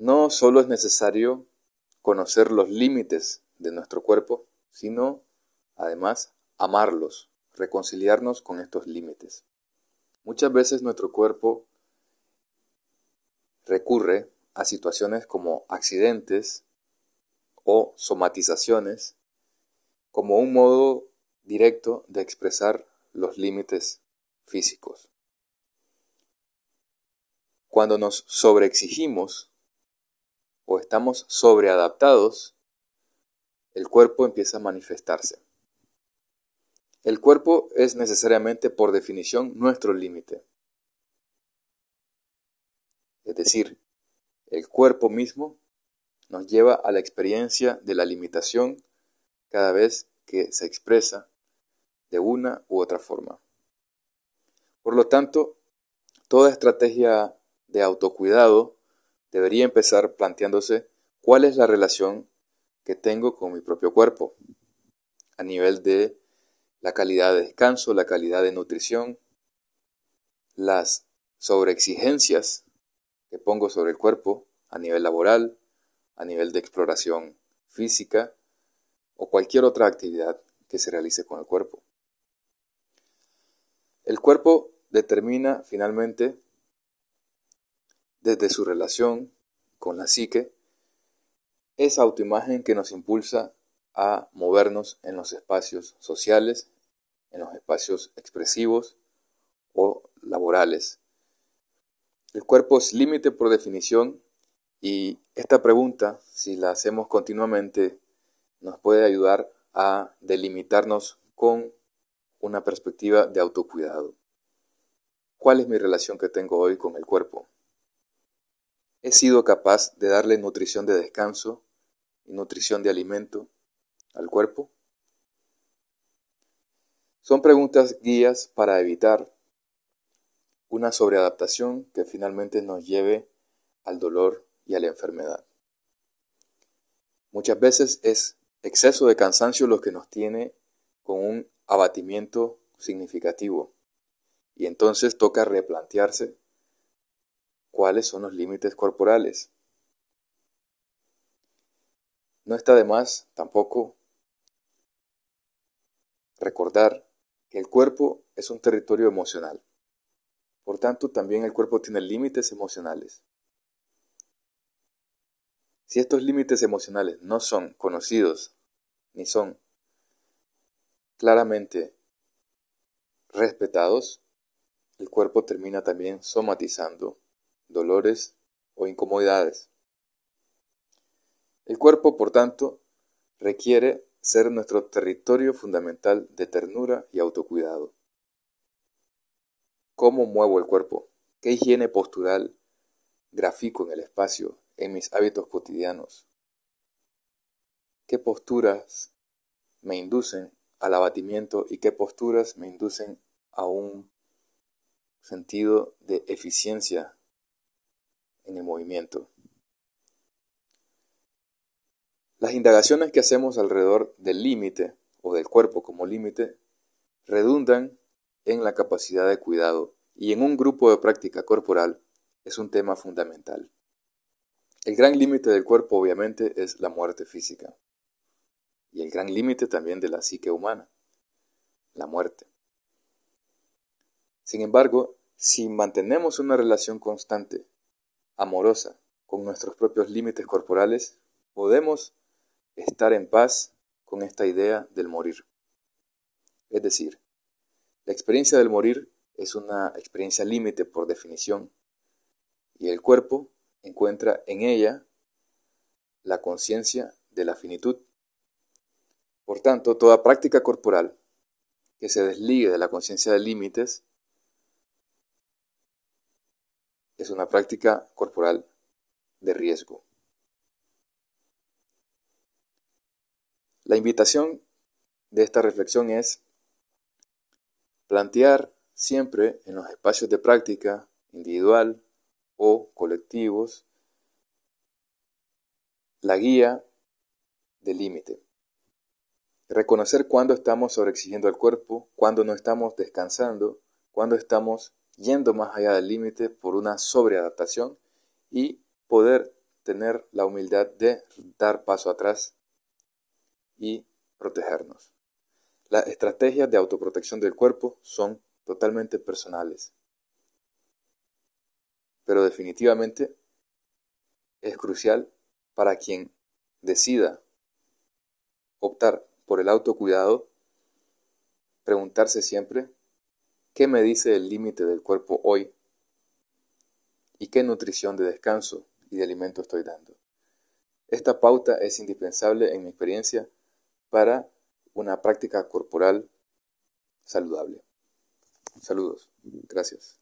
no solo es necesario conocer los límites de nuestro cuerpo, sino además amarlos, reconciliarnos con estos límites. Muchas veces nuestro cuerpo recurre a situaciones como accidentes o somatizaciones como un modo directo de expresar los límites físicos. Cuando nos sobreexigimos o estamos sobreadaptados, el cuerpo empieza a manifestarse. El cuerpo es necesariamente, por definición, nuestro límite. Es decir, el cuerpo mismo nos lleva a la experiencia de la limitación cada vez que se expresa de una u otra forma. Por lo tanto, toda estrategia de autocuidado debería empezar planteándose cuál es la relación que tengo con mi propio cuerpo a nivel de la calidad de descanso, la calidad de nutrición, las sobreexigencias que pongo sobre el cuerpo a nivel laboral, a nivel de exploración física o cualquier otra actividad que se realice con el cuerpo. El cuerpo determina finalmente desde su relación con la psique, esa autoimagen que nos impulsa a movernos en los espacios sociales, en los espacios expresivos o laborales. El cuerpo es límite por definición y esta pregunta, si la hacemos continuamente, nos puede ayudar a delimitarnos con una perspectiva de autocuidado. ¿Cuál es mi relación que tengo hoy con el cuerpo? ¿He sido capaz de darle nutrición de descanso y nutrición de alimento al cuerpo? Son preguntas guías para evitar una sobreadaptación que finalmente nos lleve al dolor y a la enfermedad. Muchas veces es exceso de cansancio lo que nos tiene con un abatimiento significativo y entonces toca replantearse cuáles son los límites corporales. No está de más tampoco recordar que el cuerpo es un territorio emocional. Por tanto, también el cuerpo tiene límites emocionales. Si estos límites emocionales no son conocidos ni son claramente respetados, el cuerpo termina también somatizando dolores o incomodidades. El cuerpo, por tanto, requiere ser nuestro territorio fundamental de ternura y autocuidado. ¿Cómo muevo el cuerpo? ¿Qué higiene postural grafico en el espacio, en mis hábitos cotidianos? ¿Qué posturas me inducen al abatimiento y qué posturas me inducen a un sentido de eficiencia en el movimiento. Las indagaciones que hacemos alrededor del límite o del cuerpo como límite redundan en la capacidad de cuidado y en un grupo de práctica corporal es un tema fundamental. El gran límite del cuerpo obviamente es la muerte física y el gran límite también de la psique humana, la muerte. Sin embargo, si mantenemos una relación constante amorosa con nuestros propios límites corporales, podemos estar en paz con esta idea del morir. Es decir, la experiencia del morir es una experiencia límite por definición, y el cuerpo encuentra en ella la conciencia de la finitud. Por tanto, toda práctica corporal que se desligue de la conciencia de límites es una práctica corporal de riesgo. La invitación de esta reflexión es plantear siempre en los espacios de práctica individual o colectivos la guía del límite. Reconocer cuándo estamos sobreexigiendo al cuerpo, cuándo no estamos descansando, cuándo estamos yendo más allá del límite por una sobreadaptación y poder tener la humildad de dar paso atrás y protegernos. Las estrategias de autoprotección del cuerpo son totalmente personales, pero definitivamente es crucial para quien decida optar por el autocuidado, preguntarse siempre, ¿qué me dice el límite del cuerpo hoy? ¿Y qué nutrición de descanso y de alimento estoy dando? Esta pauta es indispensable en mi experiencia para una práctica corporal saludable. Saludos. Gracias.